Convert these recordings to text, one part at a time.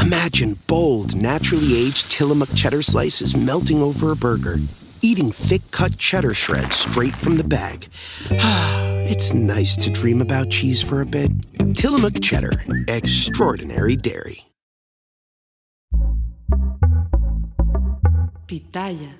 Imagine bold, naturally aged Tillamook cheddar slices melting over a burger, eating thick cut cheddar shreds straight from the bag. it's nice to dream about cheese for a bit. Tillamook cheddar, extraordinary dairy. Pitaya.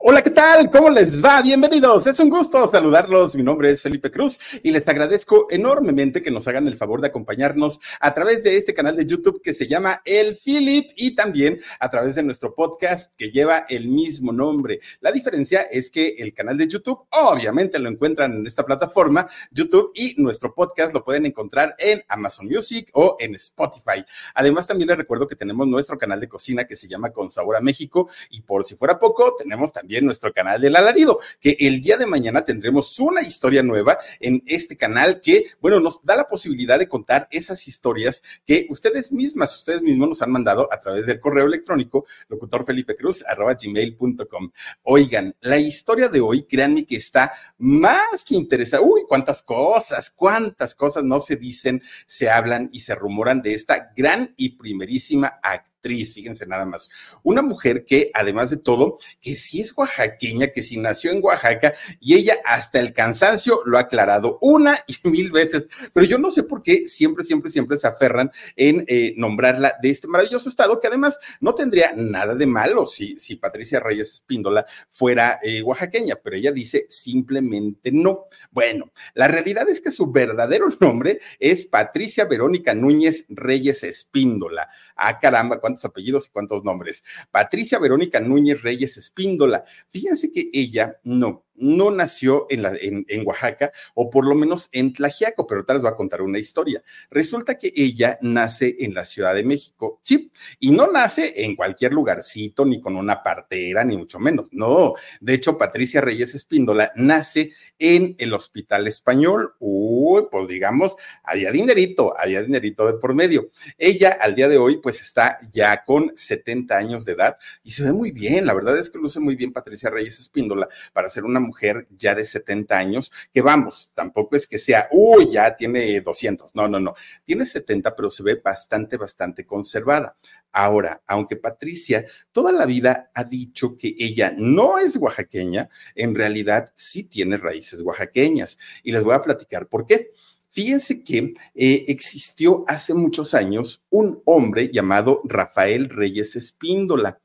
Hola, ¿qué tal? ¿Cómo les va? Bienvenidos. Es un gusto saludarlos. Mi nombre es Felipe Cruz y les agradezco enormemente que nos hagan el favor de acompañarnos a través de este canal de YouTube que se llama El Philip y también a través de nuestro podcast que lleva el mismo nombre. La diferencia es que el canal de YouTube obviamente lo encuentran en esta plataforma YouTube y nuestro podcast lo pueden encontrar en Amazon Music o en Spotify. Además, también les recuerdo que tenemos nuestro canal de cocina que se llama Con Sabor a México y por si fuera poco, tenemos también nuestro canal del alarido, que el día de mañana tendremos una historia nueva en este canal que, bueno, nos da la posibilidad de contar esas historias que ustedes mismas, ustedes mismos nos han mandado a través del correo electrónico locutorfelipecruz.com. Oigan, la historia de hoy, créanme que está más que interesante. Uy, cuántas cosas, cuántas cosas no se dicen, se hablan y se rumoran de esta gran y primerísima actriz, fíjense nada más. Una mujer que, además de todo, que sí es oaxaqueña, que si nació en Oaxaca y ella hasta el cansancio lo ha aclarado una y mil veces, pero yo no sé por qué siempre, siempre, siempre se aferran en eh, nombrarla de este maravilloso estado que además no tendría nada de malo si, si Patricia Reyes Espíndola fuera eh, oaxaqueña, pero ella dice simplemente no. Bueno, la realidad es que su verdadero nombre es Patricia Verónica Núñez Reyes Espíndola. Ah, caramba, cuántos apellidos y cuántos nombres. Patricia Verónica Núñez Reyes Espíndola. Fíjense que ella no, no nació en, Oaxaca o por lo menos en Tlajiaco, pero tal vez voy a contar una historia. Resulta que ella nace en la Ciudad de México, sí, y no nace en cualquier lugarcito, ni con una partera, ni mucho menos. No, de hecho, Patricia Reyes Espíndola nace en el Hospital Español. Uy, pues digamos, había dinerito, había dinerito de por medio. Ella al día de hoy, pues está ya con 70 años de edad y se ve muy bien. La verdad es que luce muy bien Patricia Reyes Espíndola para ser una mujer ya de 70 años, que vamos, tampoco es que sea, uy, ya tiene 200, no, no, no, tiene 70, pero se ve bastante, bastante conservada. Ahora, aunque Patricia toda la vida ha dicho que ella no es oaxaqueña, en realidad sí tiene raíces oaxaqueñas. Y les voy a platicar por qué. Fíjense que eh, existió hace muchos años un hombre llamado Rafael Reyes Espíndola.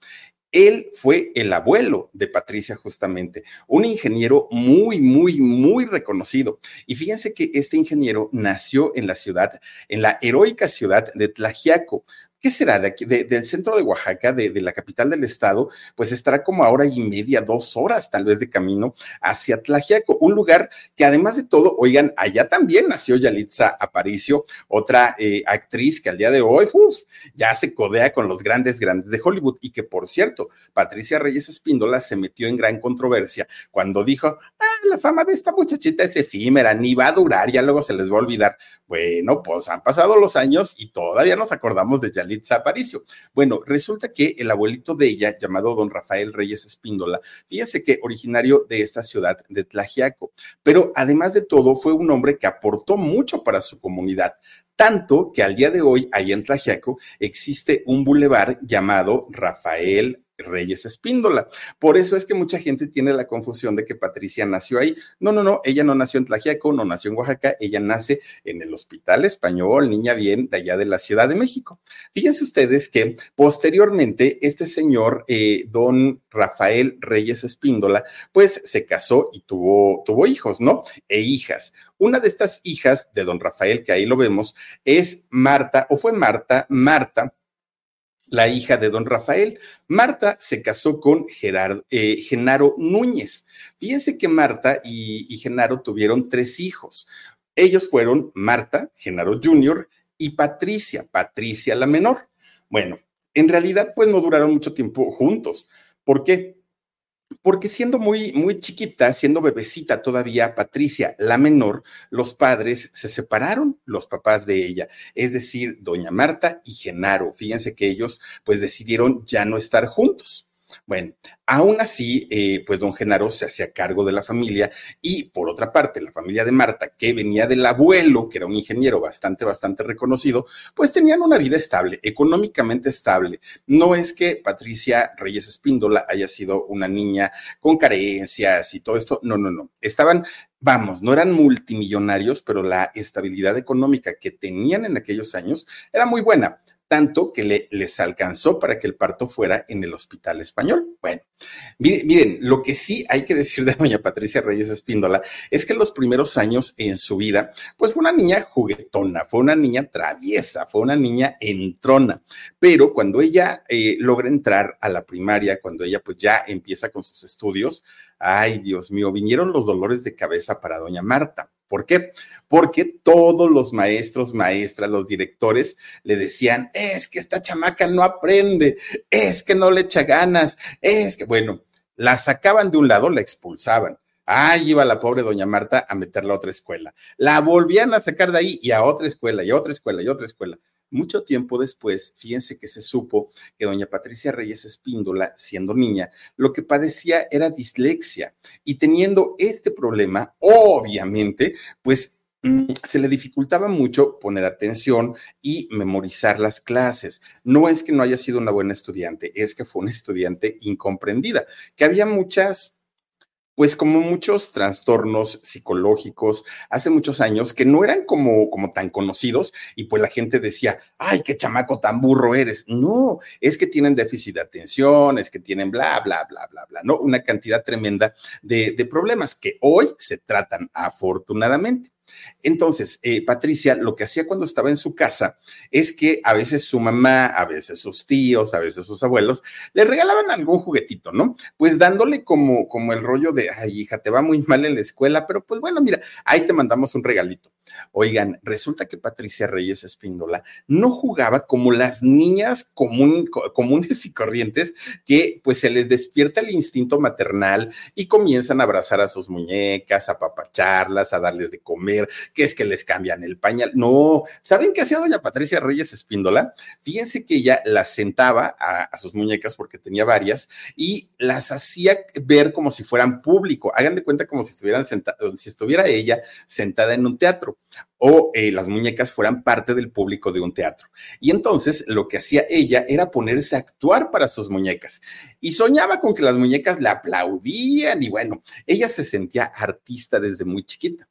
Él fue el abuelo de Patricia justamente, un ingeniero muy, muy, muy reconocido. Y fíjense que este ingeniero nació en la ciudad, en la heroica ciudad de Tlajiaco, ¿qué será? De aquí, del centro de Oaxaca, de, la capital del estado, pues estará como a hora y media, dos horas tal vez de camino hacia Tlajiaco, un lugar que además de todo, oigan, allá también nació Yalitza Aparicio, otra eh, actriz que al día de hoy ya se codea con los grandes, grandes de Hollywood y que por cierto, Patricia Reyes Espíndola se metió en gran controversia cuando dijo, ah, la fama de esta muchachita es efímera, ni va a durar, ya luego se les va a olvidar. Bueno, pues han pasado los años y todavía nos acordamos de Yalitza Aparicio. Bueno, resulta que el abuelito de ella, llamado don Rafael Reyes Espíndola, fíjese que originario de esta ciudad de Tlajiaco, pero además de todo fue un hombre que aportó mucho para su comunidad tanto que al día de hoy, ahí en Tlajiaco, existe un bulevar llamado Rafael Reyes Espíndola. Por eso es que mucha gente tiene la confusión de que Patricia nació ahí. No, no, no, ella no nació en Tlajiaco, no nació en Oaxaca, ella nace en el Hospital Español, niña bien, de allá de la Ciudad de México. Fíjense ustedes que posteriormente este señor, eh, don Rafael Reyes Espíndola, pues se casó y tuvo, tuvo hijos, ¿no? E hijas. Una de estas hijas de don Rafael, que ahí lo vemos, es Marta, o fue Marta, Marta, la hija de don Rafael. Marta se casó con eh, Genaro Núñez. Fíjense que Marta y, Genaro tuvieron tres hijos. Ellos fueron Marta, Genaro Jr. y Patricia, Patricia la menor. Bueno, en realidad pues no duraron mucho tiempo juntos. ¿Por qué? Porque siendo muy, muy chiquita, siendo bebecita todavía, Patricia, la menor, los padres se separaron, los papás de ella, es decir, doña Marta y Genaro. Fíjense que ellos pues decidieron ya no estar juntos. Bueno, aún así, eh, pues don Genaro se hacía cargo de la familia y por otra parte, la familia de Marta, que venía del abuelo, que era un ingeniero bastante, bastante reconocido, pues tenían una vida estable, económicamente estable. No es que Patricia Reyes Espíndola haya sido una niña con carencias y todo esto, no, no, no. Estaban vamos, no eran multimillonarios, pero la estabilidad económica que tenían en aquellos años era muy buena tanto que le, les alcanzó para que el parto fuera en el hospital español. Bueno, miren, lo que sí hay que decir de doña Patricia Reyes Espíndola es que en los primeros años en su vida, pues fue una niña juguetona, fue una niña traviesa, fue una niña entrona, pero cuando ella eh, logra entrar a la primaria, cuando ella pues ya empieza con sus estudios, ay Dios mío, vinieron los dolores de cabeza para doña Marta. ¿Por qué? Porque todos los maestros, maestras, los directores le decían, es que esta chamaca no aprende, es que no le echa ganas, es que, bueno, la sacaban de un lado, la expulsaban. Ahí iba la pobre doña Marta a meterla a otra escuela. La volvían a sacar de ahí y a otra escuela, y a otra escuela, y a otra escuela. Mucho tiempo después, fíjense que se supo que doña Patricia Reyes Espíndola, siendo niña, lo que padecía era dislexia y teniendo este problema, obviamente, pues mm, se le dificultaba mucho poner atención y memorizar las clases. No es que no haya sido una buena estudiante, es que fue una estudiante incomprendida, que había muchas pues como muchos trastornos psicológicos hace muchos años que no eran como, como tan conocidos y pues la gente decía, ay, qué chamaco tan burro eres. No, es que tienen déficit de atención, es que tienen bla, bla, bla, bla, bla, ¿no? Una cantidad tremenda de, de problemas que hoy se tratan afortunadamente. Entonces, eh, Patricia lo que hacía cuando estaba en su casa es que a veces su mamá, a veces sus tíos, a veces sus abuelos, le regalaban algún juguetito, ¿no? Pues dándole como, como el rollo de, ay, hija, te va muy mal en la escuela, pero pues bueno, mira, ahí te mandamos un regalito. Oigan, resulta que Patricia Reyes Espíndola no jugaba como las niñas comunes y corrientes que pues se les despierta el instinto maternal y comienzan a abrazar a sus muñecas, a papacharlas, a darles de comer, que es que les cambian el pañal. No, ¿saben qué hacía doña Patricia Reyes Espíndola? Fíjense que ella las sentaba a, sus muñecas porque tenía varias y las hacía ver como si fueran público. Hagan de cuenta como si estuvieran sentadas, si estuviera ella sentada en un teatro o eh, las muñecas fueran parte del público de un teatro. Y entonces lo que hacía ella era ponerse a actuar para sus muñecas y soñaba con que las muñecas le aplaudían y bueno, ella se sentía artista desde muy chiquita.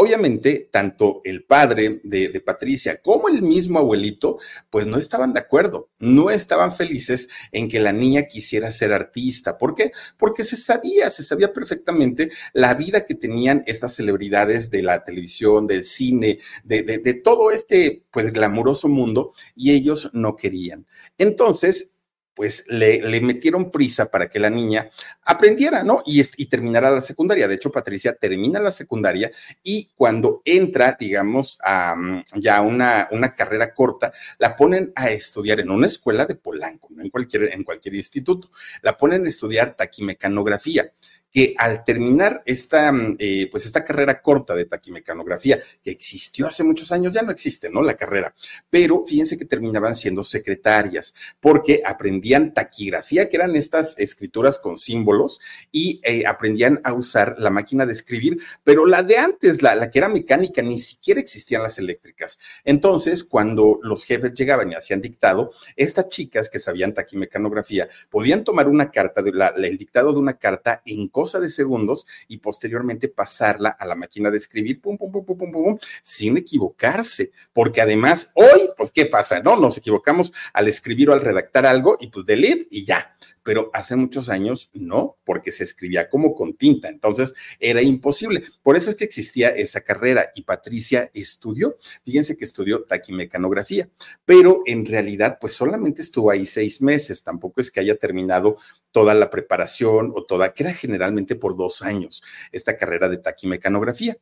Obviamente, tanto el padre de, Patricia como el mismo abuelito, pues no estaban de acuerdo, no estaban felices en que la niña quisiera ser artista. ¿Por qué? Porque se sabía, se sabía perfectamente la vida que tenían estas celebridades de la televisión, del cine, de, de todo este, pues, glamuroso mundo, y ellos no querían. Entonces, pues le, metieron prisa para que la niña aprendiera, ¿no? Y, y, terminara la secundaria. De hecho, Patricia termina la secundaria y cuando entra, digamos, a mm, ya una, una carrera corta, la ponen a estudiar en una escuela de Polanco, no en cualquier, en cualquier instituto. La ponen a estudiar taquimecanografía que al terminar esta, mm, eh, pues esta carrera corta de taquimecanografía, que existió hace muchos años, ya no existe, ¿no? La carrera, pero fíjense que terminaban siendo secretarias, porque aprendían taquigrafía, que eran estas escrituras con símbolos, y eh, aprendían a usar la máquina de escribir, pero la de antes, la, la que era mecánica, ni siquiera existían las eléctricas. Entonces, cuando los jefes llegaban y hacían dictado, estas chicas que sabían taquimecanografía podían tomar una carta, de la, el dictado de una carta en cosa de segundos y posteriormente pasarla a la máquina de escribir, pum, pum, pum, pum, pum, pum, sin equivocarse. Porque además, hoy, pues, ¿qué pasa? No, nos equivocamos al escribir o al redactar algo y pues delete y ya pero hace muchos años no, porque se escribía como con tinta, entonces era imposible. Por eso es que existía esa carrera y Patricia estudió, fíjense que estudió taquimecanografía, pero en realidad pues solamente estuvo ahí seis meses, tampoco es que haya terminado toda la preparación o toda, que era generalmente por dos años, esta carrera de taquimecanografía.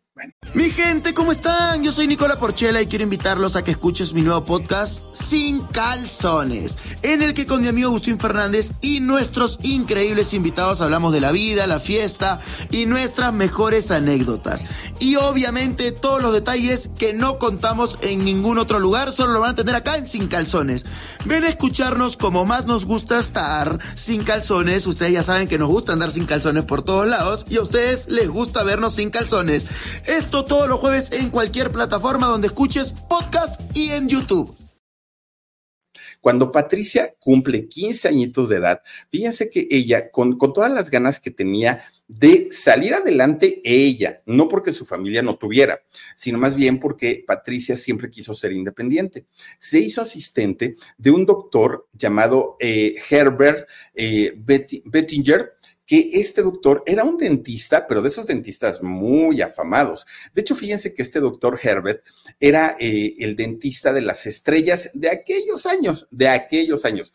Mi gente, ¿cómo están? Yo soy Nicola Porchela y quiero invitarlos a que escuches mi nuevo podcast Sin Calzones, en el que con mi amigo Agustín Fernández y nuestros increíbles invitados hablamos de la vida, la fiesta y nuestras mejores anécdotas. Y obviamente todos los detalles que no contamos en ningún otro lugar, solo lo van a tener acá en Sin Calzones. Ven a escucharnos como más nos gusta estar sin calzones. Ustedes ya saben que nos gusta andar sin calzones por todos lados y a ustedes les gusta vernos sin calzones. Esto todos los jueves en cualquier plataforma donde escuches podcast y en YouTube. Cuando Patricia cumple 15 añitos de edad, fíjense que ella, con, todas las ganas que tenía de salir adelante ella, no porque su familia no tuviera, sino más bien porque Patricia siempre quiso ser independiente. Se hizo asistente de un doctor llamado eh, Herbert eh, Bettinger, que este doctor era un dentista, pero de esos dentistas muy afamados. De hecho, fíjense que este doctor Herbert era eh, el dentista de las estrellas de aquellos años, de aquellos años.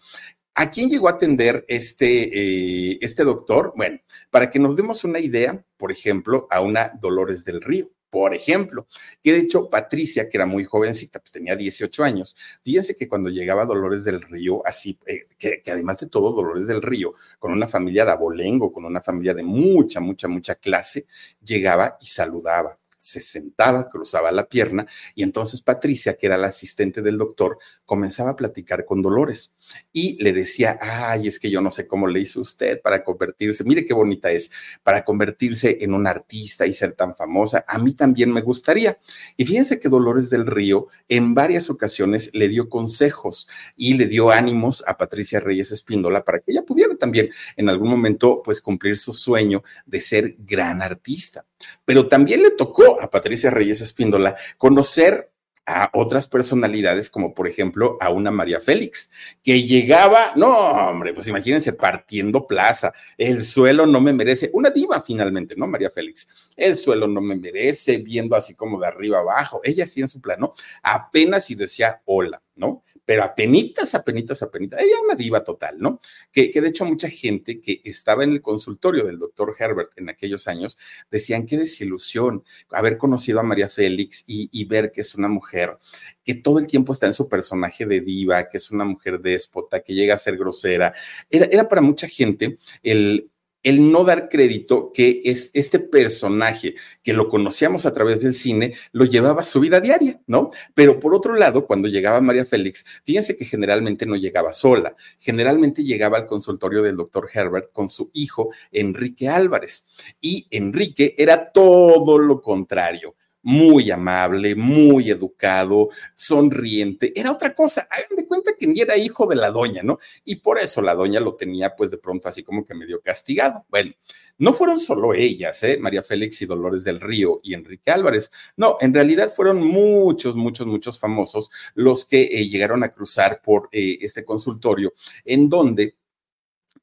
¿A quién llegó a atender este, eh, este doctor? Bueno, para que nos demos una idea, por ejemplo, a una Dolores del Río por ejemplo, que de hecho Patricia, que era muy jovencita, pues tenía 18 años, fíjense que cuando llegaba Dolores del Río, así, eh, que, que, además de todo, Dolores del Río, con una familia de abolengo, con una familia de mucha, mucha, mucha clase, llegaba y saludaba se sentaba, cruzaba la pierna y entonces Patricia, que era la asistente del doctor, comenzaba a platicar con Dolores y le decía, ay, es que yo no sé cómo le hizo usted para convertirse, mire qué bonita es, para convertirse en una artista y ser tan famosa, a mí también me gustaría. Y fíjense que Dolores del Río en varias ocasiones le dio consejos y le dio ánimos a Patricia Reyes Espíndola para que ella pudiera también en algún momento pues cumplir su sueño de ser gran artista. Pero también le tocó a Patricia Reyes Espíndola conocer a otras personalidades, como por ejemplo a una María Félix, que llegaba, no, hombre, pues imagínense partiendo plaza, el suelo no me merece, una diva finalmente, ¿no? María Félix, el suelo no me merece, viendo así como de arriba abajo, ella sí en su plano, apenas y decía hola, ¿no? Pero apenitas, apenitas, apenitas, ella una diva total, ¿no? Que, que de hecho mucha gente que estaba en el consultorio del doctor Herbert en aquellos años decían qué desilusión haber conocido a María Félix y, y ver que es una mujer que todo el tiempo está en su personaje de diva, que es una mujer déspota, que llega a ser grosera. Era, era para mucha gente el el no dar crédito que es este personaje que lo conocíamos a través del cine, lo llevaba a su vida diaria, ¿no? Pero por otro lado, cuando llegaba María Félix, fíjense que generalmente no llegaba sola, generalmente llegaba al consultorio del doctor Herbert con su hijo Enrique Álvarez. Y Enrique era todo lo contrario muy amable, muy educado, sonriente, era otra cosa. Hagan de cuenta que ni era hijo de la doña, ¿no? Y por eso la doña lo tenía pues de pronto así como que medio castigado. Bueno, no fueron solo ellas, ¿eh? María Félix y Dolores del Río y Enrique Álvarez. No, en realidad fueron muchos, muchos, muchos famosos los que eh, llegaron a cruzar por eh, este consultorio en donde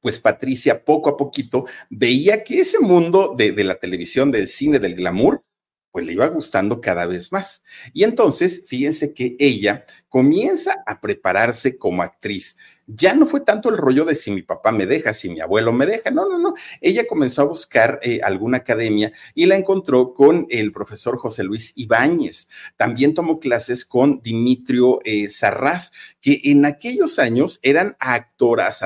pues Patricia poco a poquito veía que ese mundo de, de, la televisión, del cine, del glamour, pues le iba gustando cada vez más. Y entonces, fíjense que ella comienza a prepararse como actriz ya no fue tanto el rollo de si mi papá me deja, si mi abuelo me deja, no, no, no. Ella comenzó a buscar eh, alguna academia y la encontró con el profesor José Luis Ibáñez. También tomó clases con Dimitrio eh, Sarraz, que en aquellos años eran actoras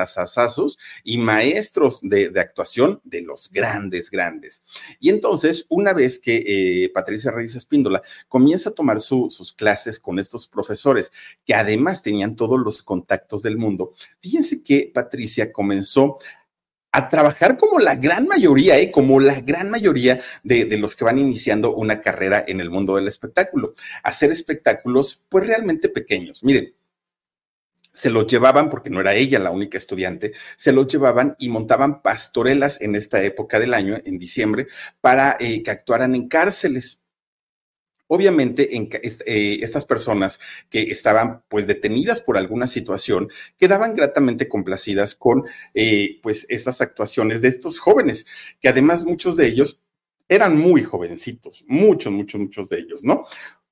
y maestros de, de, actuación de los grandes, grandes. Y entonces, una vez que eh, Patricia Reyes Espíndola comienza a tomar su, sus clases con estos profesores, que además tenían todos los contactos del mundo, Fíjense que Patricia comenzó a trabajar como la gran mayoría, ¿eh? como la gran mayoría de, de, los que van iniciando una carrera en el mundo del espectáculo, hacer espectáculos pues realmente pequeños. Miren, se los llevaban, porque no era ella la única estudiante, se los llevaban y montaban pastorelas en esta época del año, en diciembre, para eh, que actuaran en cárceles. Obviamente, en, eh, estas personas que estaban pues detenidas por alguna situación quedaban gratamente complacidas con eh, pues estas actuaciones de estos jóvenes, que además muchos de ellos eran muy jovencitos, muchos, muchos, muchos de ellos, ¿no?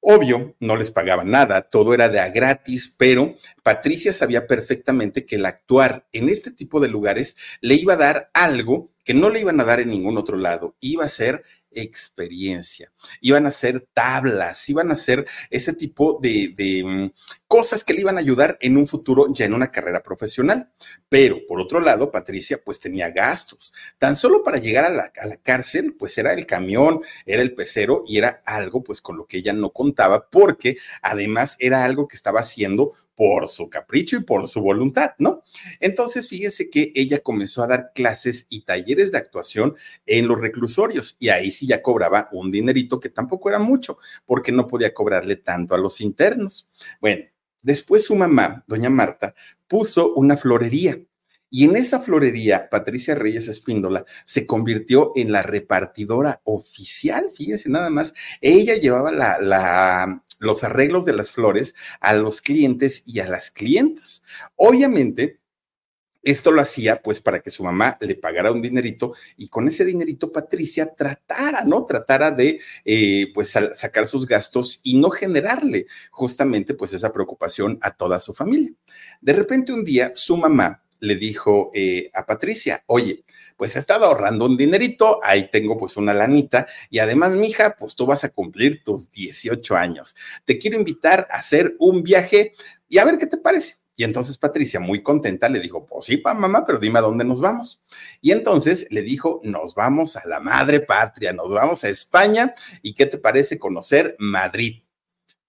Obvio, no les pagaban nada, todo era de a gratis, pero Patricia sabía perfectamente que el actuar en este tipo de lugares le iba a dar algo que no le iban a dar en ningún otro lado, iba a ser experiencia. Iban a ser tablas, iban a ser ese tipo de, de, mm, cosas que le iban a ayudar en un futuro ya en una carrera profesional. Pero por otro lado, Patricia pues tenía gastos. Tan solo para llegar a la, a la cárcel, pues era el camión, era el pecero y era algo pues con lo que ella no contaba porque además era algo que estaba haciendo por su capricho y por su voluntad, ¿no? Entonces, fíjese que ella comenzó a dar clases y talleres de actuación en los reclusorios y ahí sí ya cobraba un dinerito que tampoco era mucho, porque no podía cobrarle tanto a los internos. Bueno, después su mamá, doña Marta, puso una florería. Y en esa florería, Patricia Reyes Espíndola se convirtió en la repartidora oficial, fíjese nada más. Ella llevaba la, los arreglos de las flores a los clientes y a las clientas. Obviamente, esto lo hacía pues para que su mamá le pagara un dinerito y con ese dinerito Patricia tratara, ¿no? Tratara de eh, pues sacar sus gastos y no generarle justamente pues esa preocupación a toda su familia. De repente un día su mamá le dijo eh, a Patricia, oye, pues he estado ahorrando un dinerito, ahí tengo pues una lanita y además, mija, pues tú vas a cumplir tus 18 años. Te quiero invitar a hacer un viaje y a ver qué te parece. Y entonces Patricia, muy contenta, le dijo, pues sí, pa, mamá, pero dime a dónde nos vamos. Y entonces le dijo, nos vamos a la madre patria, nos vamos a España. ¿Y qué te parece conocer Madrid?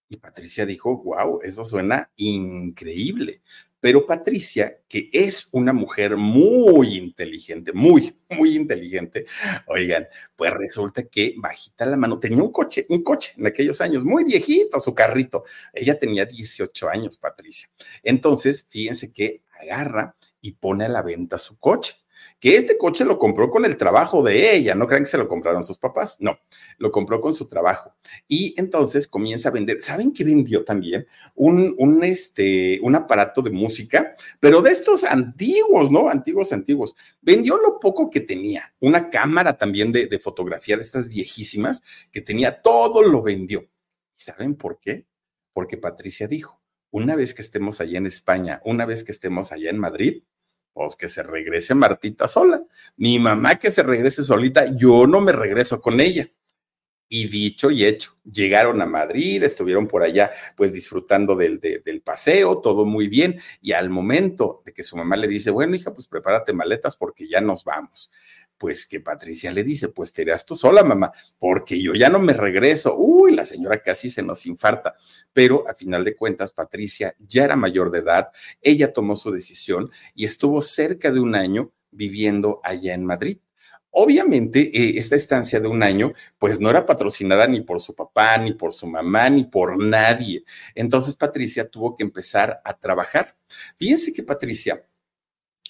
Y Patricia dijo, wow, eso suena increíble. Pero Patricia, que es una mujer muy inteligente, muy, muy inteligente, oigan, pues resulta que bajita la mano, tenía un coche, un coche en aquellos años, muy viejito, su carrito. Ella tenía 18 años, Patricia. Entonces, fíjense que agarra y pone a la venta su coche que este coche lo compró con el trabajo de ella, no crean que se lo compraron sus papás, no, lo compró con su trabajo. Y entonces comienza a vender, ¿saben qué vendió también? Un, un, este, un aparato de música, pero de estos antiguos, ¿no? Antiguos, antiguos. Vendió lo poco que tenía, una cámara también de, de fotografía de estas viejísimas, que tenía, todo lo vendió. ¿Y saben por qué? Porque Patricia dijo, una vez que estemos allá en España, una vez que estemos allá en Madrid, pues que se regrese Martita sola. Mi mamá que se regrese solita, yo no me regreso con ella. Y dicho y hecho, llegaron a Madrid, estuvieron por allá pues disfrutando del, del paseo, todo muy bien. Y al momento de que su mamá le dice, bueno, hija, pues prepárate maletas porque ya nos vamos pues que Patricia le dice, pues te irás tú sola, mamá, porque yo ya no me regreso. Uy, la señora casi se nos infarta. Pero a final de cuentas, Patricia ya era mayor de edad, ella tomó su decisión y estuvo cerca de un año viviendo allá en Madrid. Obviamente, eh, esta estancia de un año, pues no era patrocinada ni por su papá, ni por su mamá, ni por nadie. Entonces, Patricia tuvo que empezar a trabajar. Fíjense que Patricia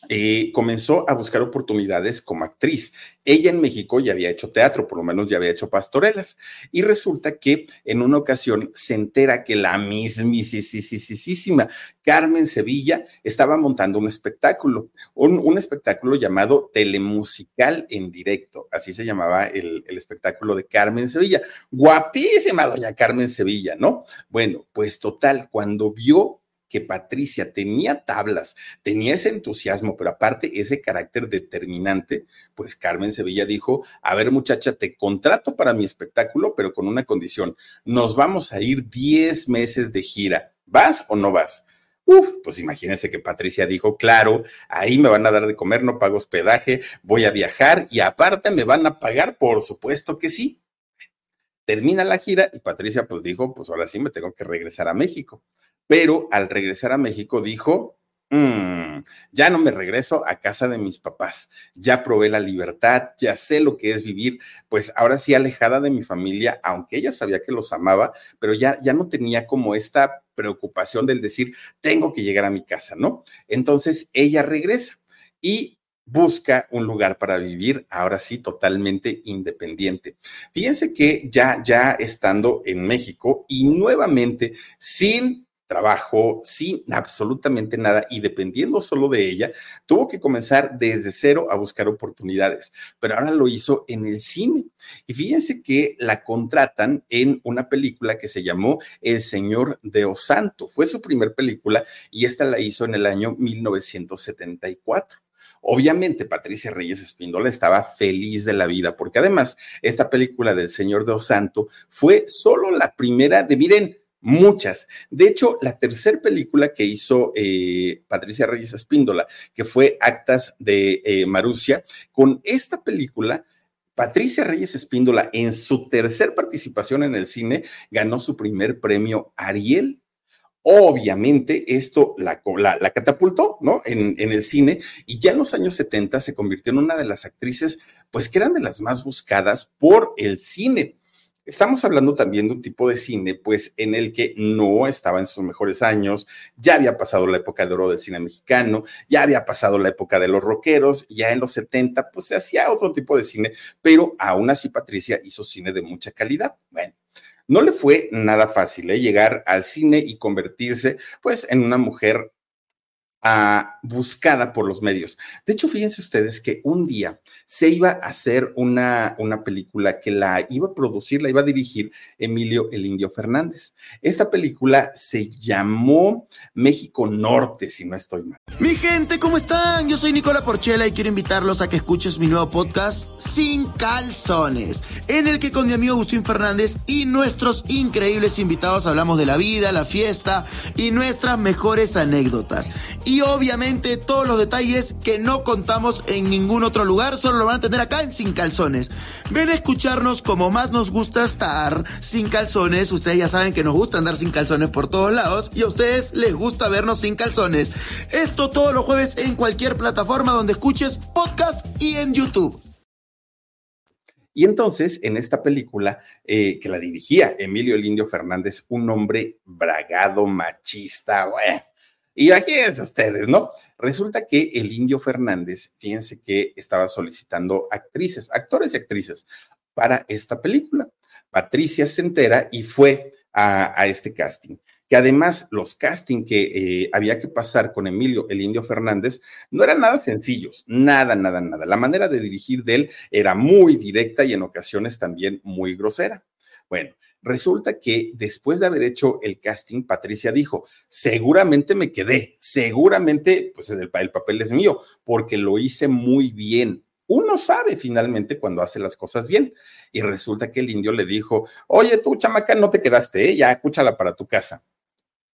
eh, comenzó a buscar oportunidades como actriz. Ella en México ya había hecho teatro, por lo menos ya había hecho pastorelas. Y resulta que en una ocasión se entera que la mismísima Carmen Sevilla estaba montando un espectáculo, un, espectáculo llamado Telemusical en directo. Así se llamaba el espectáculo de Carmen Sevilla. Guapísima doña Carmen Sevilla, ¿no? Bueno, pues total, cuando vio que Patricia tenía tablas, tenía ese entusiasmo, pero aparte ese carácter determinante, pues Carmen Sevilla dijo, a ver muchacha, te contrato para mi espectáculo, pero con una condición, nos vamos a ir 10 meses de gira, ¿vas o no vas? Uf, pues imagínense que Patricia dijo, claro, ahí me van a dar de comer, no pago hospedaje, voy a viajar y aparte me van a pagar, por supuesto que sí. Termina la gira y Patricia pues dijo, pues ahora sí me tengo que regresar a México pero al regresar a México dijo, mm, ya no me regreso a casa de mis papás, ya probé la libertad, ya sé lo que es vivir, pues ahora sí alejada de mi familia, aunque ella sabía que los amaba, pero ya, ya no tenía como esta preocupación del decir, tengo que llegar a mi casa, ¿no? Entonces ella regresa y busca un lugar para vivir, ahora sí, totalmente independiente. Fíjense que ya, ya estando en México y nuevamente sin trabajo, sin absolutamente nada y dependiendo solo de ella, tuvo que comenzar desde cero a buscar oportunidades, pero ahora lo hizo en el cine. Y fíjense que la contratan en una película que se llamó El Señor de Osanto. Fue su primer película y esta la hizo en el año 1974. Obviamente, Patricia Reyes Espíndola estaba feliz de la vida, porque además esta película del Señor de Osanto fue solo la primera de, miren, muchas. De hecho, la tercera película que hizo eh, Patricia Reyes Espíndola, que fue Actas de eh, con esta película Patricia Reyes Espíndola, en su tercer participación en el cine, ganó su primer premio Ariel. Obviamente, esto la, la, catapultó, ¿no? En, en, el cine y ya en los años 70 se convirtió en una de las actrices, pues que eran de las más buscadas por el cine. Estamos hablando también de un tipo de cine, pues, en el que no estaba en sus mejores años, ya había pasado la época de oro del cine mexicano, ya había pasado la época de los rockeros, ya en los 70, pues se hacía otro tipo de cine, pero aún así Patricia hizo cine de mucha calidad. Bueno. No le fue nada fácil ¿eh? llegar al cine y convertirse pues en una mujer buscada por los medios. De hecho, fíjense ustedes que un día se iba a hacer una, una película que la iba a producir, la iba a dirigir Emilio el Indio Fernández. Esta película se llamó México Norte, si no estoy mal. Mi gente, ¿cómo están? Yo soy Nicola Porchela y quiero invitarlos a que escuches mi nuevo podcast Sin Calzones, en el que con mi amigo Agustín Fernández y nuestros increíbles invitados hablamos de la vida, la fiesta y nuestras mejores anécdotas. Y y obviamente todos los detalles que no contamos en ningún otro lugar, solo lo van a tener acá en Sin Calzones. Ven a escucharnos como más nos gusta estar sin calzones. Ustedes ya saben que nos gusta andar sin calzones por todos lados y a ustedes les gusta vernos sin calzones. Esto todos los jueves en cualquier plataforma donde escuches podcast y en YouTube. Y entonces, en esta película eh, que la dirigía Emilio el Indio Fernández, un hombre bragado, machista, bueno y aquí es ustedes, ¿no? Resulta que el Indio Fernández, fíjense que estaba solicitando actrices, actores y actrices para esta película. Patricia se entera y fue a, este casting. Que además los castings que eh, había que pasar con Emilio, el Indio Fernández, no eran nada sencillos, nada, nada, nada. La manera de dirigir de él era muy directa y en ocasiones también muy grosera. Bueno, resulta que después de haber hecho el casting, Patricia dijo, seguramente me quedé, seguramente, pues el, el papel es mío, porque lo hice muy bien. Uno sabe finalmente cuando hace las cosas bien. Y resulta que el indio le dijo, oye, tú, chamaca, no te quedaste, ¿eh? ya escúchala para tu casa.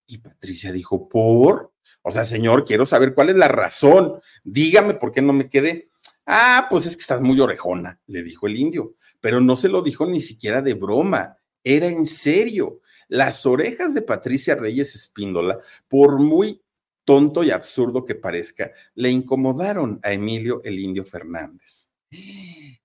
Y Patricia dijo, ¿por? O sea, señor, quiero saber cuál es la razón. Dígame por qué no me quedé. Ah, pues es que estás muy orejona, le dijo el indio, pero no se lo dijo ni siquiera de broma, era en serio. Las orejas de Patricia Reyes Espíndola, por muy tonto y absurdo que parezca, le incomodaron a Emilio el Indio Fernández.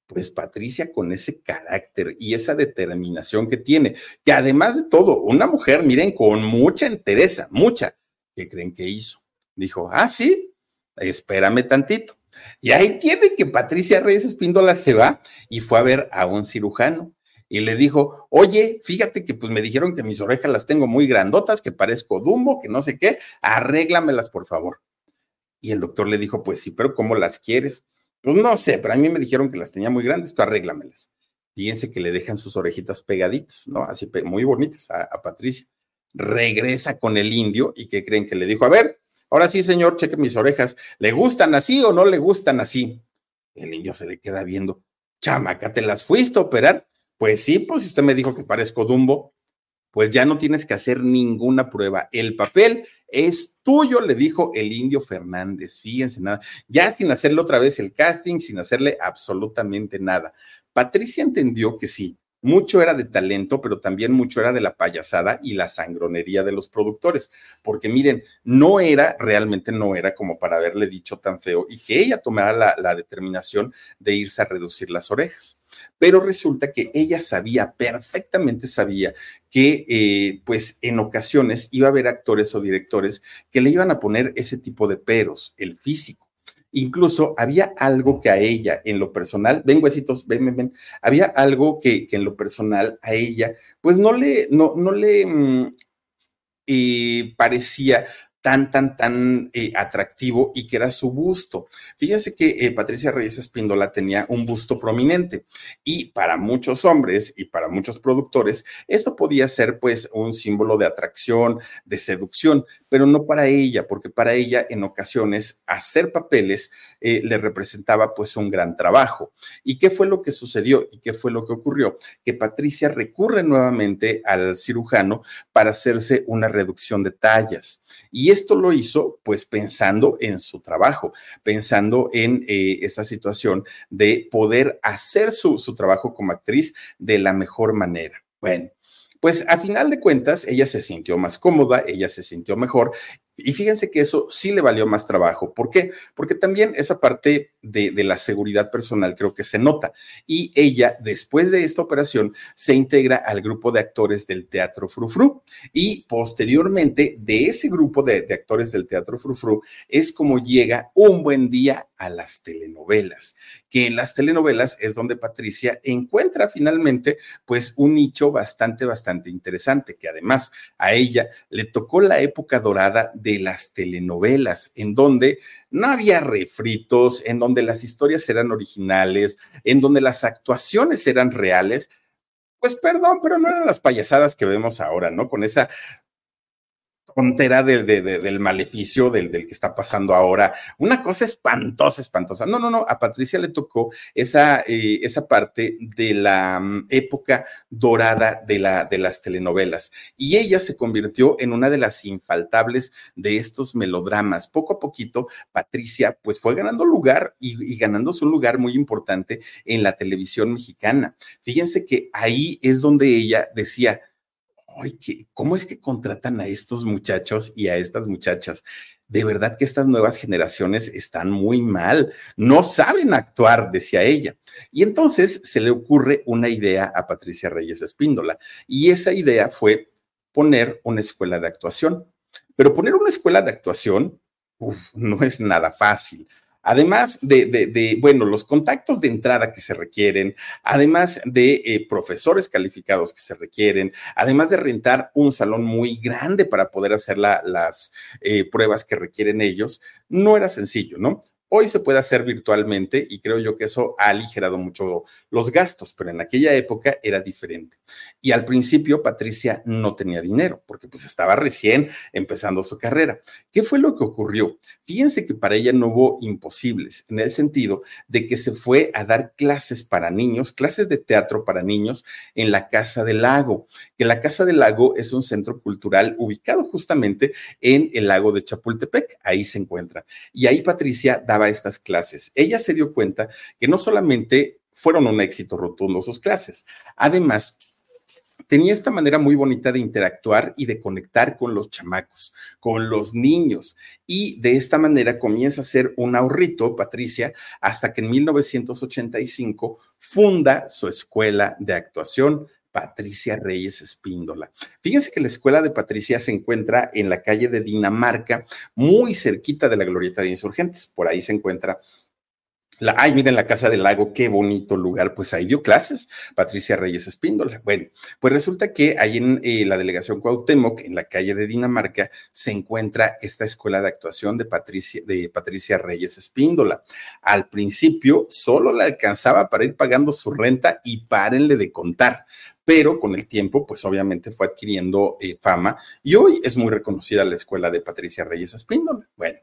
Pues Patricia con ese carácter y esa determinación que tiene, que además de todo, una mujer, miren, con mucha entereza, mucha, ¿qué creen que hizo? Dijo, ah, sí, espérame tantito y ahí tiene que Patricia Reyes Espíndola se va y fue a ver a un cirujano y le dijo, oye, fíjate que pues me dijeron que mis orejas las tengo muy grandotas, que parezco Dumbo, que no sé qué, arréglamelas por favor. Y el doctor le dijo, pues sí, pero ¿cómo las quieres? Pues no sé, pero a mí me dijeron que las tenía muy grandes, tú arréglamelas. Fíjense que le dejan sus orejitas pegaditas, ¿no? Así muy bonitas a, a Patricia. Regresa con el indio y ¿qué creen que le dijo? A ver, Ahora sí, señor, cheque mis orejas. ¿Le gustan así o no le gustan así? El indio se le queda viendo. Chamaca, ¿te las fuiste a operar? Pues sí, pues usted me dijo que parezco Dumbo, pues ya no tienes que hacer ninguna prueba. El papel es tuyo, le dijo el indio Fernández. Fíjense nada. Ya sin hacerle otra vez el casting, sin hacerle absolutamente nada. Patricia entendió que sí, mucho era de talento, pero también mucho era de la payasada y la sangronería de los productores, porque miren, no era, realmente no era como para haberle dicho tan feo y que ella tomara la, determinación de irse a reducir las orejas. Pero resulta que ella sabía, perfectamente sabía, que eh, pues en ocasiones iba a haber actores o directores que le iban a poner ese tipo de peros, el físico Incluso había algo que a ella, en lo personal, ven huesitos, ven, ven, ven, había algo que, en lo personal a ella, pues no le, no, no le mm, parecía tan, tan, tan eh, atractivo y que era su busto. Fíjense que eh, Patricia Reyes Espíndola tenía un busto prominente y para muchos hombres y para muchos productores, eso podía ser pues un símbolo de atracción, de seducción, pero no para ella, porque para ella en ocasiones hacer papeles eh, le representaba pues un gran trabajo. ¿Y qué fue lo que sucedió y qué fue lo que ocurrió? Que Patricia recurre nuevamente al cirujano para hacerse una reducción de tallas. Y esto lo hizo pues pensando en su trabajo, pensando en eh, esta situación de poder hacer su, su trabajo como actriz de la mejor manera. Bueno, pues a final de cuentas, ella se sintió más cómoda, ella se sintió mejor y fíjense que eso sí le valió más trabajo. ¿Por qué? Porque también esa parte de, la seguridad personal creo que se nota. Y ella, después de esta operación, se integra al grupo de actores del Teatro Frufru. Y posteriormente, de ese grupo de, de actores del Teatro Frufru, es como llega un buen día a las telenovelas, que en las telenovelas es donde Patricia encuentra finalmente pues un nicho bastante, bastante interesante, que además a ella le tocó la época dorada de las telenovelas, en donde no había refritos, en donde las historias eran originales, en donde las actuaciones eran reales. Pues perdón, pero no eran las payasadas que vemos ahora, ¿no? Con esa frontera del maleficio del, del, que está pasando ahora. Una cosa espantosa, espantosa. No, no, no, a Patricia le tocó esa, eh, esa parte de la mm, época dorada de, la, de las telenovelas y ella se convirtió en una de las infaltables de estos melodramas. Poco a poquito, Patricia pues fue ganando lugar y, y ganándose un lugar muy importante en la televisión mexicana. Fíjense que ahí es donde ella decía, ¿cómo es que contratan a estos muchachos y a estas muchachas? De verdad que estas nuevas generaciones están muy mal, no saben actuar, decía ella. Y entonces se le ocurre una idea a Patricia Reyes Espíndola, y esa idea fue poner una escuela de actuación. Pero poner una escuela de actuación, no es nada fácil además de, bueno, los contactos de entrada que se requieren, además de eh, profesores calificados que se requieren, además de rentar un salón muy grande para poder hacer las eh, pruebas que requieren ellos, no era sencillo, ¿no? Hoy se puede hacer virtualmente y creo yo que eso ha aligerado mucho los gastos, pero en aquella época era diferente. Y al principio Patricia no tenía dinero porque pues estaba recién empezando su carrera. ¿Qué fue lo que ocurrió? Fíjense que para ella no hubo imposibles en el sentido de que se fue a dar clases para niños, clases de teatro para niños en la Casa del Lago, que la Casa del Lago es un centro cultural ubicado justamente en el lago de Chapultepec, ahí se encuentra. Y ahí Patricia daba estas clases. Ella se dio cuenta que no solamente fueron un éxito rotundo sus clases, además tenía esta manera muy bonita de interactuar y de conectar con los chamacos, con los niños. Y de esta manera comienza a ser un ahorrito, Patricia, hasta que en 1985 funda su escuela de actuación. Patricia Reyes Espíndola. Fíjense que la escuela de Patricia se encuentra en la calle de Dinamarca, muy cerquita de la Glorieta de Insurgentes. Por ahí se encuentra la, ay, miren la Casa del Lago, qué bonito lugar. Pues ahí dio clases Patricia Reyes Espíndola. Bueno, pues resulta que ahí en eh, la delegación Cuauhtémoc, en la calle de Dinamarca, se encuentra esta escuela de actuación de Patricia, de Patricia Reyes Espíndola. Al principio solo la alcanzaba para ir pagando su renta y párenle de contar pero con el tiempo, pues obviamente fue adquiriendo eh, fama y hoy es muy reconocida la escuela de Patricia Reyes Espíndola. Bueno,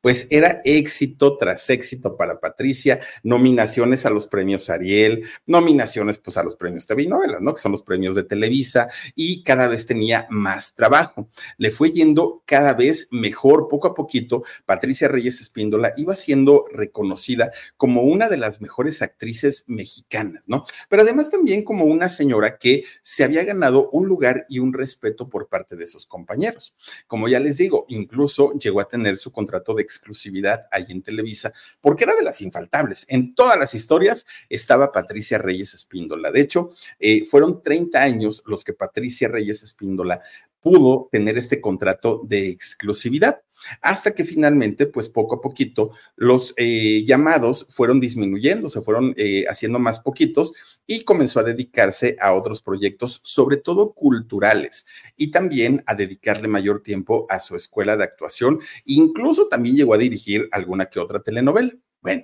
pues era éxito tras éxito para Patricia, nominaciones a los premios Ariel, nominaciones pues a los premios TV novelas, ¿no? Que son los premios de Televisa y cada vez tenía más trabajo. Le fue yendo cada vez mejor, poco a poquito, Patricia Reyes Espíndola iba siendo reconocida como una de las mejores actrices mexicanas, ¿no? Pero además también como una señora que se había ganado un lugar y un respeto por parte de sus compañeros. Como ya les digo, incluso llegó a tener su contrato de exclusividad ahí en Televisa, porque era de las infaltables. En todas las historias estaba Patricia Reyes Espíndola. De hecho, eh, fueron 30 años los que Patricia Reyes Espíndola pudo tener este contrato de exclusividad. Hasta que finalmente, pues poco a poquito, los eh, llamados fueron disminuyendo, se fueron eh, haciendo más poquitos y comenzó a dedicarse a otros proyectos, sobre todo culturales, y también a dedicarle mayor tiempo a su escuela de actuación. Incluso también llegó a dirigir alguna que otra telenovela. Bueno,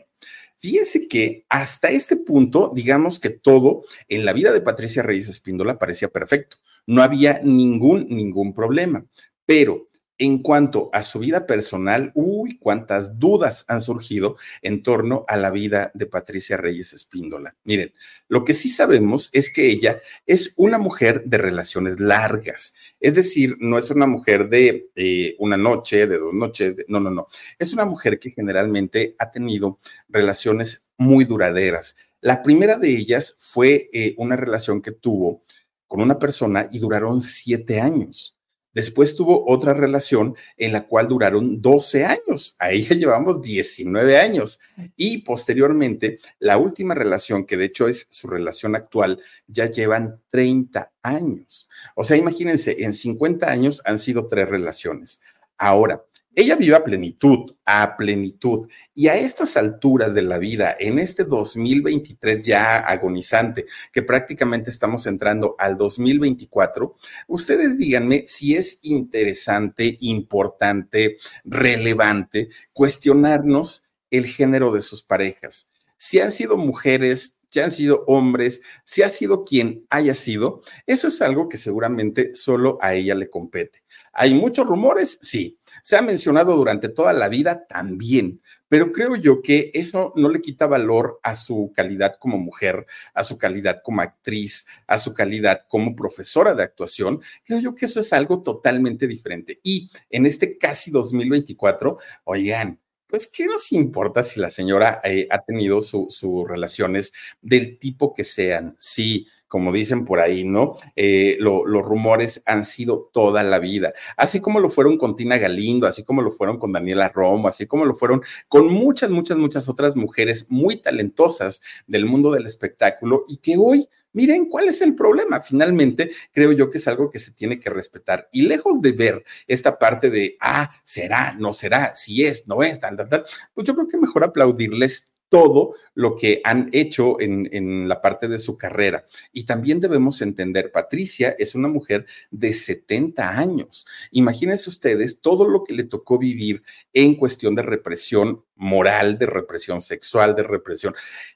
Fíjense que hasta este punto, digamos que todo en la vida de Patricia Reyes Espíndola parecía perfecto. No había ningún, ningún problema. Pero en cuanto a su vida personal, uy, cuántas dudas han surgido en torno a la vida de Patricia Reyes Espíndola. Miren, lo que sí sabemos es que ella es una mujer de relaciones largas, es decir, no es una mujer de eh, una noche, de dos noches, no, no, no, es una mujer que generalmente ha tenido relaciones muy duraderas. La primera de ellas fue eh, una relación que tuvo con una persona y duraron siete años. Después tuvo otra relación en la cual duraron 12 años. A ella llevamos 19 años. Y posteriormente, la última relación, que de hecho es su relación actual, ya llevan 30 años. O sea, imagínense, en 50 años han sido tres relaciones. Ahora, ella vive a plenitud, a plenitud. Y a estas alturas de la vida, en este 2023 ya agonizante, que prácticamente estamos entrando al 2024, ustedes díganme si es interesante, importante, relevante cuestionarnos el género de sus parejas. Si han sido mujeres, si han sido hombres, si ha sido quien haya sido, eso es algo que seguramente solo a ella le compete. ¿Hay muchos rumores? Sí. Se ha mencionado durante toda la vida también, pero creo yo que eso no le quita valor a su calidad como mujer, a su calidad como actriz, a su calidad como profesora de actuación. Creo yo que eso es algo totalmente diferente. Y en este casi 2024, oigan, pues, ¿qué nos importa si la señora eh, ha tenido sus relaciones del tipo que sean? Sí, como dicen por ahí, ¿no? Eh, los rumores han sido toda la vida, así como lo fueron con Tina Galindo, así como lo fueron con Daniela Romo, así como lo fueron con muchas, muchas, muchas otras mujeres muy talentosas del mundo del espectáculo y que hoy Miren, ¿cuál es el problema? Finalmente, creo yo que es algo que se tiene que respetar. Y lejos de ver esta parte de, ah, será, no será, si es, no es, tal, tal, tal, pues yo creo que mejor aplaudirles todo lo que han hecho en, en, la parte de su carrera. Y también debemos entender, Patricia es una mujer de 70 años. Imagínense ustedes todo lo que le tocó vivir en cuestión de represión moral, de represión sexual, de represión.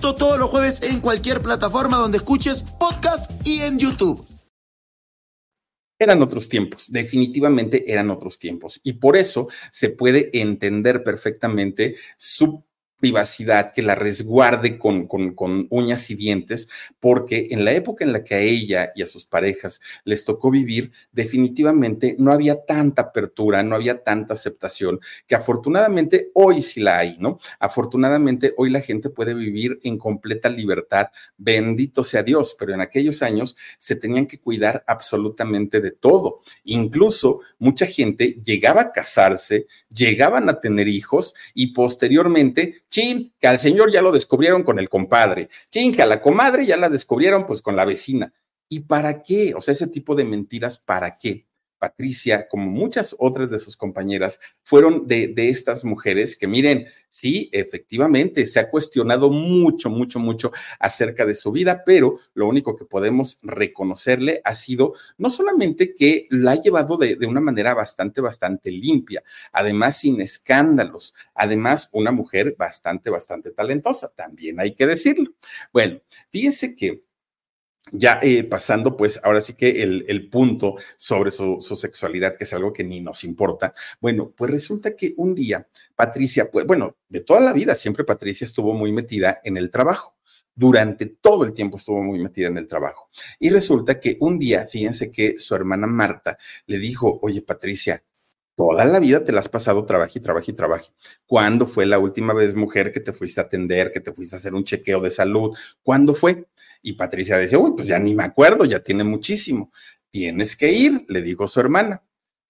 Esto todos los jueves en cualquier plataforma donde escuches podcast y en YouTube. Eran otros tiempos, definitivamente eran otros tiempos. Y por eso se puede entender perfectamente su privacidad, que la resguarde con, con, uñas y dientes, porque en la época en la que a ella y a sus parejas les tocó vivir, definitivamente no había tanta apertura, no había tanta aceptación, que afortunadamente hoy sí la hay, ¿no? Afortunadamente hoy la gente puede vivir en completa libertad, bendito sea Dios, pero en aquellos años se tenían que cuidar absolutamente de todo. Incluso mucha gente llegaba a casarse, llegaban a tener hijos y posteriormente Chin, que al señor ya lo descubrieron con el compadre. Chin, que a la comadre ya la descubrieron pues con la vecina. ¿Y para qué? O sea, ese tipo de mentiras, ¿para qué? Patricia, como muchas otras de sus compañeras, fueron de, estas mujeres que miren, sí, efectivamente, se ha cuestionado mucho, mucho, mucho acerca de su vida, pero lo único que podemos reconocerle ha sido no solamente que la ha llevado de, de una manera bastante, bastante limpia, además sin escándalos, además una mujer bastante, bastante talentosa, también hay que decirlo. Bueno, fíjense que ya eh, pasando, pues ahora sí que el, el punto sobre su, su, sexualidad, que es algo que ni nos importa. Bueno, pues resulta que un día Patricia, pues bueno, de toda la vida siempre Patricia estuvo muy metida en el trabajo. Durante todo el tiempo estuvo muy metida en el trabajo. Y resulta que un día, fíjense que su hermana Marta le dijo, oye Patricia, Toda la vida te la has pasado trabajo y trabajo y trabajo. ¿Cuándo fue la última vez, mujer, que te fuiste a atender, que te fuiste a hacer un chequeo de salud? ¿Cuándo fue? Y Patricia decía, uy, pues ya ni me acuerdo, ya tiene muchísimo. Tienes que ir, le dijo su hermana.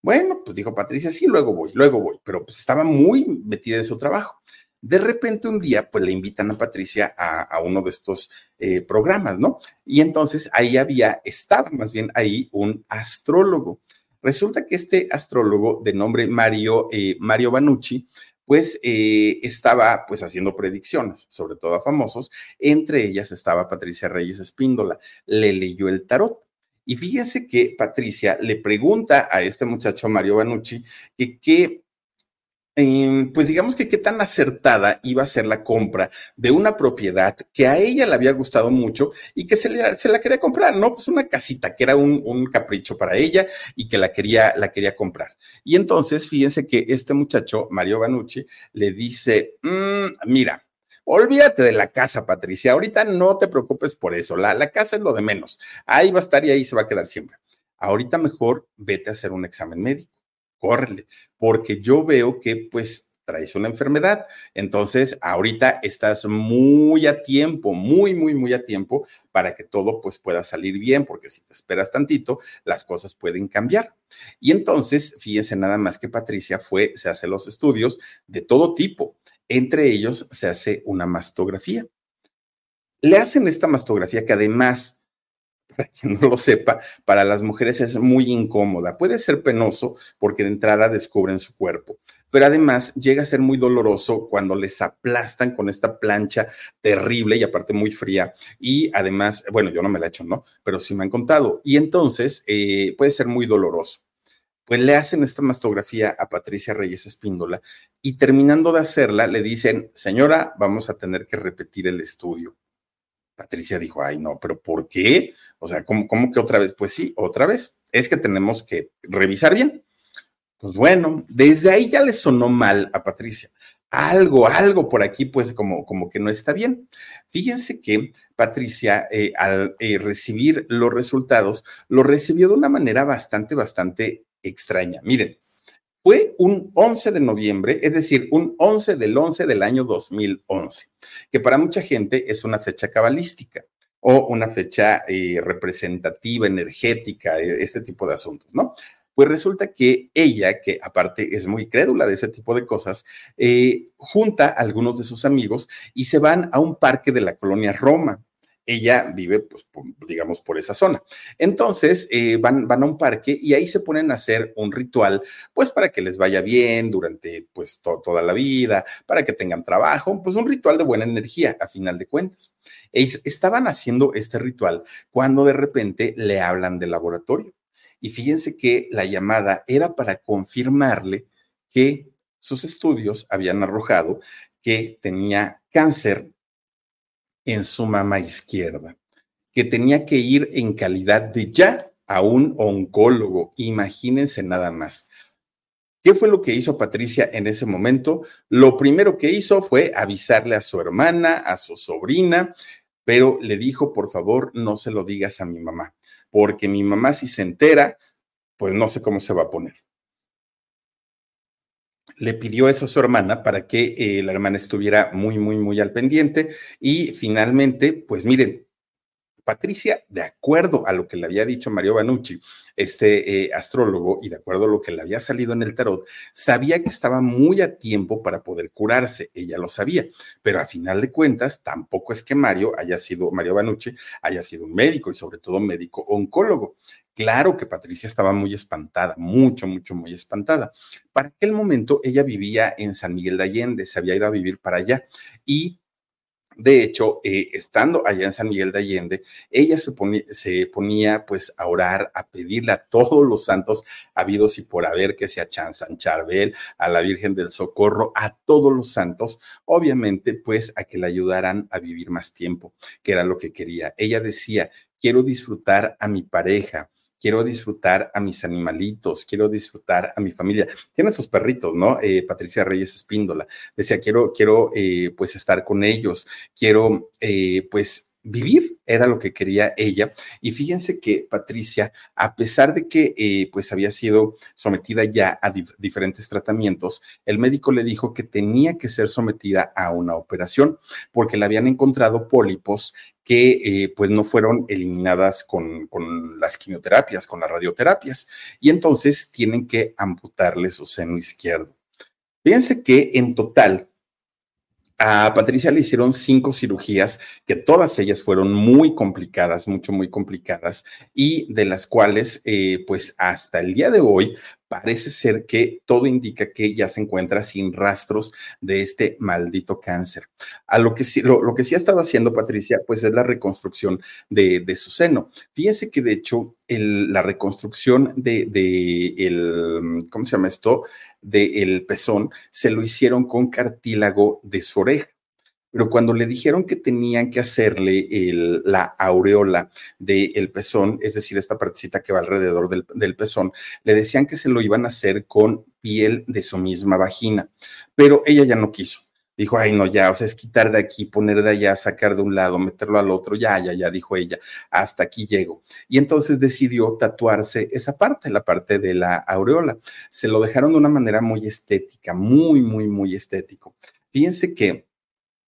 Bueno, pues dijo Patricia, sí, luego voy, luego voy, pero pues estaba muy metida en su trabajo. De repente un día, pues le invitan a Patricia a, uno de estos eh, programas, ¿no? Y entonces ahí había, estaba más bien ahí un astrólogo. Resulta que este astrólogo de nombre Mario, eh, Mario Banucci, pues eh, estaba pues haciendo predicciones, sobre todo a famosos. Entre ellas estaba Patricia Reyes Espíndola. Le leyó el tarot. Y fíjense que Patricia le pregunta a este muchacho Mario Banucci que qué Em, pues digamos que qué tan acertada iba a ser la compra de una propiedad que a ella le había gustado mucho y que se, la quería comprar, ¿no? Pues una casita que era un, capricho para ella y que la quería, la quería comprar. Y entonces, fíjense que este muchacho, Mario Banucci, le dice, mm, mira, Olvídate de la casa, Patricia. Ahorita no te preocupes por eso. La, la, casa es lo de menos. Ahí va a estar y ahí se va a quedar siempre. Ahorita mejor vete a hacer un examen médico córrele, porque yo veo que pues traes una enfermedad. Entonces, ahorita estás muy a tiempo, muy, muy, muy a tiempo para que todo pues pueda salir bien, porque si te esperas tantito, las cosas pueden cambiar. Y entonces, fíjense nada más que Patricia fue, se hace los estudios de todo tipo. Entre ellos se hace una mastografía. Le hacen esta mastografía que además para quien no lo sepa, para las mujeres es muy incómoda. Puede ser penoso porque de entrada descubren su cuerpo, pero además llega a ser muy doloroso cuando les aplastan con esta plancha terrible y aparte muy fría. Y además, bueno, yo no me la he hecho, ¿no? Pero sí me han contado. Y entonces eh, puede ser muy doloroso. Pues le hacen esta mastografía a Patricia Reyes Espíndola y terminando de hacerla le dicen, señora, vamos a tener que repetir el estudio. Patricia dijo, ay, no, pero ¿por qué? O sea, ¿cómo, ¿cómo, que otra vez? Pues sí, otra vez. Es que tenemos que revisar bien. Pues bueno, desde ahí ya le sonó mal a Patricia. Algo, algo por aquí, pues como, como que no está bien. Fíjense que Patricia, eh, al eh, recibir los resultados, lo recibió de una manera bastante, bastante extraña. Miren, fue un 11 de noviembre, es decir, un 11 del 11 del año 2011, que para mucha gente es una fecha cabalística o una fecha eh, representativa, energética, e, este tipo de asuntos, ¿no? Pues resulta que ella, que aparte es muy crédula de ese tipo de cosas, eh, junta a algunos de sus amigos y se van a un parque de la colonia Roma ella vive, pues, digamos, por esa zona. Entonces, eh, van, van a un parque y ahí se ponen a hacer un ritual, pues, para que les vaya bien durante, pues, toda la vida, para que tengan trabajo, pues, un ritual de buena energía, a final de cuentas. estaban haciendo este ritual cuando de repente le hablan del laboratorio. Y fíjense que la llamada era para confirmarle que sus estudios habían arrojado que tenía cáncer en su mama izquierda, que tenía que ir en calidad de ya a un oncólogo. Imagínense nada más. ¿Qué fue lo que hizo Patricia en ese momento? Lo primero que hizo fue avisarle a su hermana, a su sobrina, pero le dijo, por favor, no se lo digas a mi mamá, porque mi mamá si se entera, pues no sé cómo se va a poner le pidió eso a su hermana para que eh, la hermana estuviera muy, muy, muy al pendiente. Y finalmente, pues miren, Patricia, de acuerdo a lo que le había dicho Mario Banucci, este eh, astrólogo, y de acuerdo a lo que le había salido en el tarot, sabía que estaba muy a tiempo para poder curarse, ella lo sabía, pero a final de cuentas, tampoco es que Mario haya sido, Mario Banucci haya sido un médico y sobre todo médico oncólogo. Claro que Patricia estaba muy espantada, mucho, mucho, muy espantada. Para aquel momento ella vivía en San Miguel de Allende, se había ido a vivir para allá y de hecho, eh, estando allá en San Miguel de Allende, ella se ponía, se ponía, pues a orar, a pedirle a todos los santos habidos y por haber, que sea Chan San Charbel, a la Virgen del Socorro, a todos los santos, obviamente, pues a que le ayudaran a vivir más tiempo, que era lo que quería. Ella decía, quiero disfrutar a mi pareja, quiero disfrutar a mis animalitos, quiero disfrutar a mi familia. Tiene sus perritos, ¿no? Eh, Patricia Reyes Espíndola. Decía, quiero, quiero, eh, pues, estar con ellos, quiero, eh, pues, vivir, era lo que quería ella. Y fíjense que Patricia, a pesar de que eh, pues había sido sometida ya a diferentes tratamientos, el médico le dijo que tenía que ser sometida a una operación porque le habían encontrado pólipos que eh, pues no fueron eliminadas con, con, las quimioterapias, con las radioterapias. Y entonces tienen que amputarle su seno izquierdo. Fíjense que en total a Patricia le hicieron cinco cirugías, que todas ellas fueron muy complicadas, mucho, muy complicadas, y de las cuales, eh, pues hasta el día de hoy, parece ser que todo indica que ya se encuentra sin rastros de este maldito cáncer. A lo que sí, lo, que sí ha estado haciendo Patricia, pues es la reconstrucción de, su seno. Fíjense que de hecho la reconstrucción de, de, el, ¿cómo se llama esto? De el pezón, se lo hicieron con cartílago de su oreja pero cuando le dijeron que tenían que hacerle la aureola del pezón, es decir, esta partecita que va alrededor del, pezón, le decían que se lo iban a hacer con piel de su misma vagina, pero ella ya no quiso. Dijo, ay, no, ya, o sea, es quitar de aquí, poner de allá, sacar de un lado, meterlo al otro, ya, ya, ya, dijo ella, hasta aquí llego. Y entonces decidió tatuarse esa parte, la parte de la aureola. Se lo dejaron de una manera muy estética, muy, muy, muy estético. Fíjense que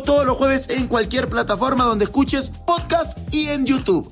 Todos los jueves en cualquier plataforma donde escuches podcast y en YouTube.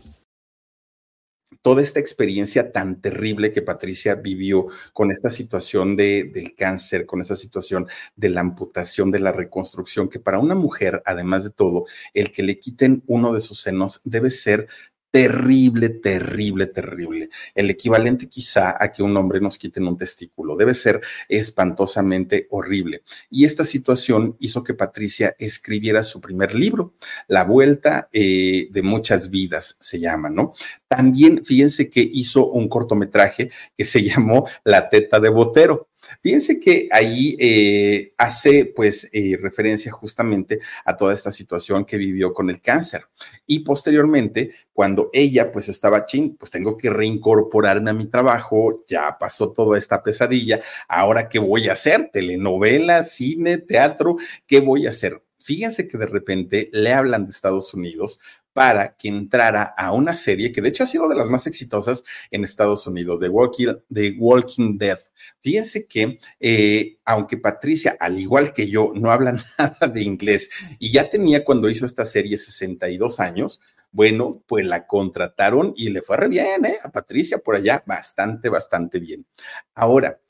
Toda esta experiencia tan terrible que Patricia vivió con esta situación de, del cáncer, con esta situación de la amputación, de la reconstrucción, que para una mujer, además de todo, el que le quiten uno de sus senos debe ser terrible, terrible, terrible. El equivalente quizá a que un hombre nos quiten un testículo. Debe ser espantosamente horrible. Y esta situación hizo que Patricia escribiera su primer libro, La Vuelta eh, de Muchas Vidas, se llama, ¿no? También, fíjense que hizo un cortometraje que se llamó La Teta de Botero. Fíjense que ahí eh, hace pues eh, referencia justamente a toda esta situación que vivió con el cáncer. Y posteriormente, cuando ella pues estaba chin, pues tengo que reincorporarme a mi trabajo, ya pasó toda esta pesadilla, ahora qué voy a hacer, telenovela, cine, teatro, ¿qué voy a hacer? Fíjense que de repente le hablan de Estados Unidos para que entrara a una serie que de hecho ha sido de las más exitosas en Estados Unidos, The Walking, Walking Dead. Fíjense que, eh, aunque Patricia, al igual que yo, no habla nada de inglés y ya tenía cuando hizo esta serie 62 años, bueno, pues la contrataron y le fue re bien, ¿eh? A Patricia por allá, bastante, bastante bien. Ahora,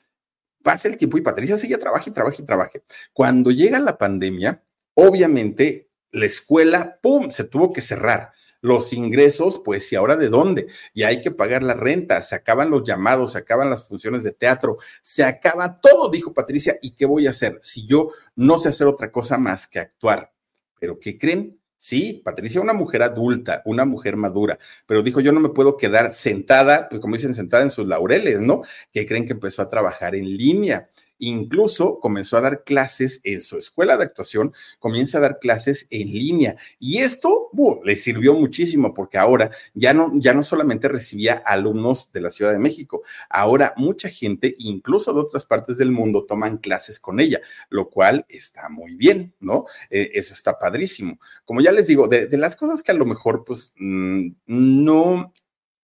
pasa el tiempo y Patricia sigue trabaja y trabaja y trabaja. Cuando llega la pandemia, obviamente la escuela, ¡pum!, se tuvo que cerrar. Los ingresos, pues, ¿y ahora de dónde? Y hay que pagar la renta, se acaban los llamados, se acaban las funciones de teatro, se acaba todo, dijo Patricia, ¿y qué voy a hacer si yo no sé hacer otra cosa más que actuar? Pero ¿qué creen? Sí, Patricia, una mujer adulta, una mujer madura, pero dijo, yo no me puedo quedar sentada, pues como dicen, sentada en sus laureles, ¿no? Que creen que empezó a trabajar en línea. Incluso comenzó a dar clases en su escuela de actuación, comienza a dar clases en línea. Y esto le sirvió muchísimo porque ahora ya no, ya no solamente recibía alumnos de la Ciudad de México, ahora mucha gente, incluso de otras partes del mundo, toman clases con ella, lo cual está muy bien, ¿no? Eh, eso está padrísimo. Como ya les digo, de, las cosas que a lo mejor pues mm, no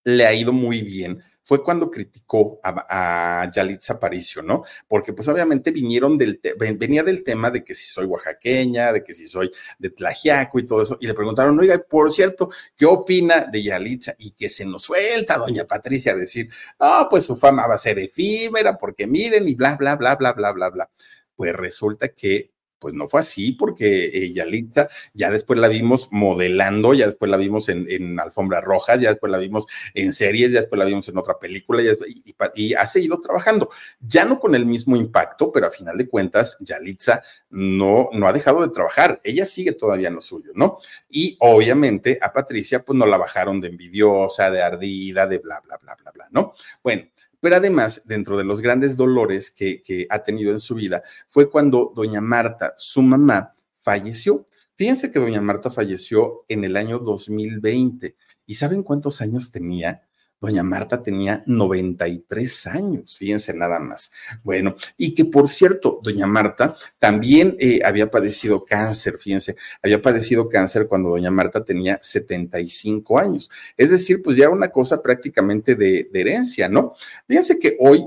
le ha ido muy bien fue cuando criticó a, a Yalitza Aparicio, ¿no? Porque pues obviamente vinieron del, venía del tema de que si soy oaxaqueña, de que si soy de Tlajiaco y todo eso, y le preguntaron, oiga, por cierto, ¿qué opina de Yalitza? Y que se nos suelta doña Patricia a decir, ah, pues su fama va a ser efímera, porque miren, y bla, bla, bla, bla, bla, bla, bla. Pues resulta que Pues no fue así, porque eh, Yalitza ya después la vimos modelando, ya después la vimos en, en alfombras rojas, ya después la vimos en series, ya después la vimos en otra película y, y, ha seguido trabajando. Ya no con el mismo impacto, pero a final de cuentas, Yalitza no, no ha dejado de trabajar. Ella sigue todavía en lo suyo, ¿no? Y obviamente a Patricia, pues no la bajaron de envidiosa, de ardida, de bla, bla, bla, bla, bla, ¿no? Bueno, pero además, dentro de los grandes dolores que, ha tenido en su vida, fue cuando doña Marta, su mamá, falleció. Fíjense que doña Marta falleció en el año 2020. ¿Y saben cuántos años tenía? Doña Marta tenía 93 años, fíjense nada más. Bueno, y que por cierto, doña Marta también eh, había padecido cáncer, fíjense, había padecido cáncer cuando doña Marta tenía 75 años. Es decir, pues ya era una cosa prácticamente de, de herencia, ¿no? Fíjense que hoy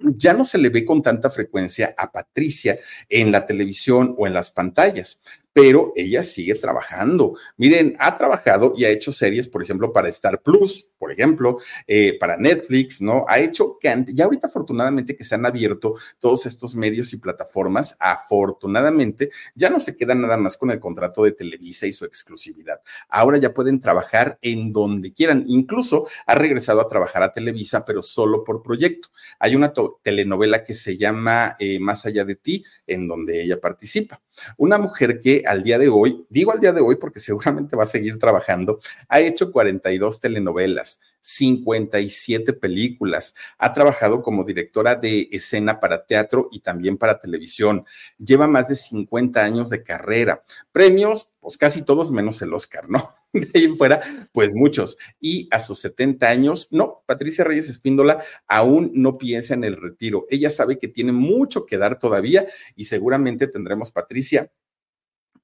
ya no se le ve con tanta frecuencia a Patricia en la televisión o en las pantallas pero ella sigue trabajando. Miren, ha trabajado y ha hecho series, por ejemplo, para Star Plus, por ejemplo, eh, para Netflix, ¿no? Ha hecho ya ahorita afortunadamente que se han abierto todos estos medios y plataformas, afortunadamente ya no se quedan nada más con el contrato de Televisa y su exclusividad. Ahora ya pueden trabajar en donde quieran. Incluso ha regresado a trabajar a Televisa, pero solo por proyecto. Hay una telenovela que se llama eh, Más allá de ti, en donde ella participa. Una mujer que al día de hoy, digo al día de hoy porque seguramente va a seguir trabajando, ha hecho 42 telenovelas, 57 películas, ha trabajado como directora de escena para teatro y también para televisión, lleva más de 50 años de carrera, premios, pues casi todos menos el Oscar, ¿no? De ahí en fuera, pues muchos. Y a sus 70 años, no, Patricia Reyes Espíndola aún no piensa en el retiro. Ella sabe que tiene mucho que dar todavía y seguramente tendremos, Patricia,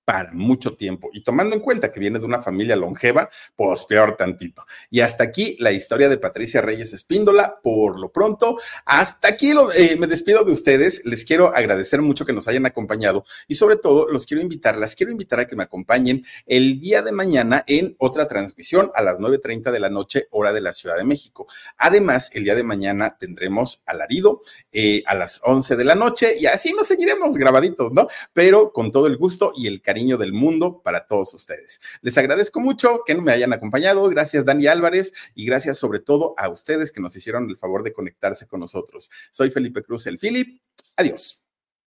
para mucho tiempo. Y tomando en cuenta que viene de una familia longeva, pues peor tantito. Y hasta aquí la historia de Patricia Reyes Espíndola. Por lo pronto, hasta aquí eh, me despido de ustedes. Les quiero agradecer mucho que nos hayan acompañado y sobre todo los quiero invitar, las quiero invitar a que me acompañen el día de mañana en otra transmisión a las 9.30 de la noche, hora de la Ciudad de México. Además, el día de mañana tendremos alarido eh, a las 11 de la noche y así nos seguiremos grabaditos, ¿no? Pero con todo el gusto y el cariño cariño del mundo para todos ustedes. Les agradezco mucho que me hayan acompañado. Gracias, Dani Álvarez, y gracias sobre todo a ustedes que nos hicieron el favor de conectarse con nosotros. Soy Felipe Cruz, el Philip. Adiós.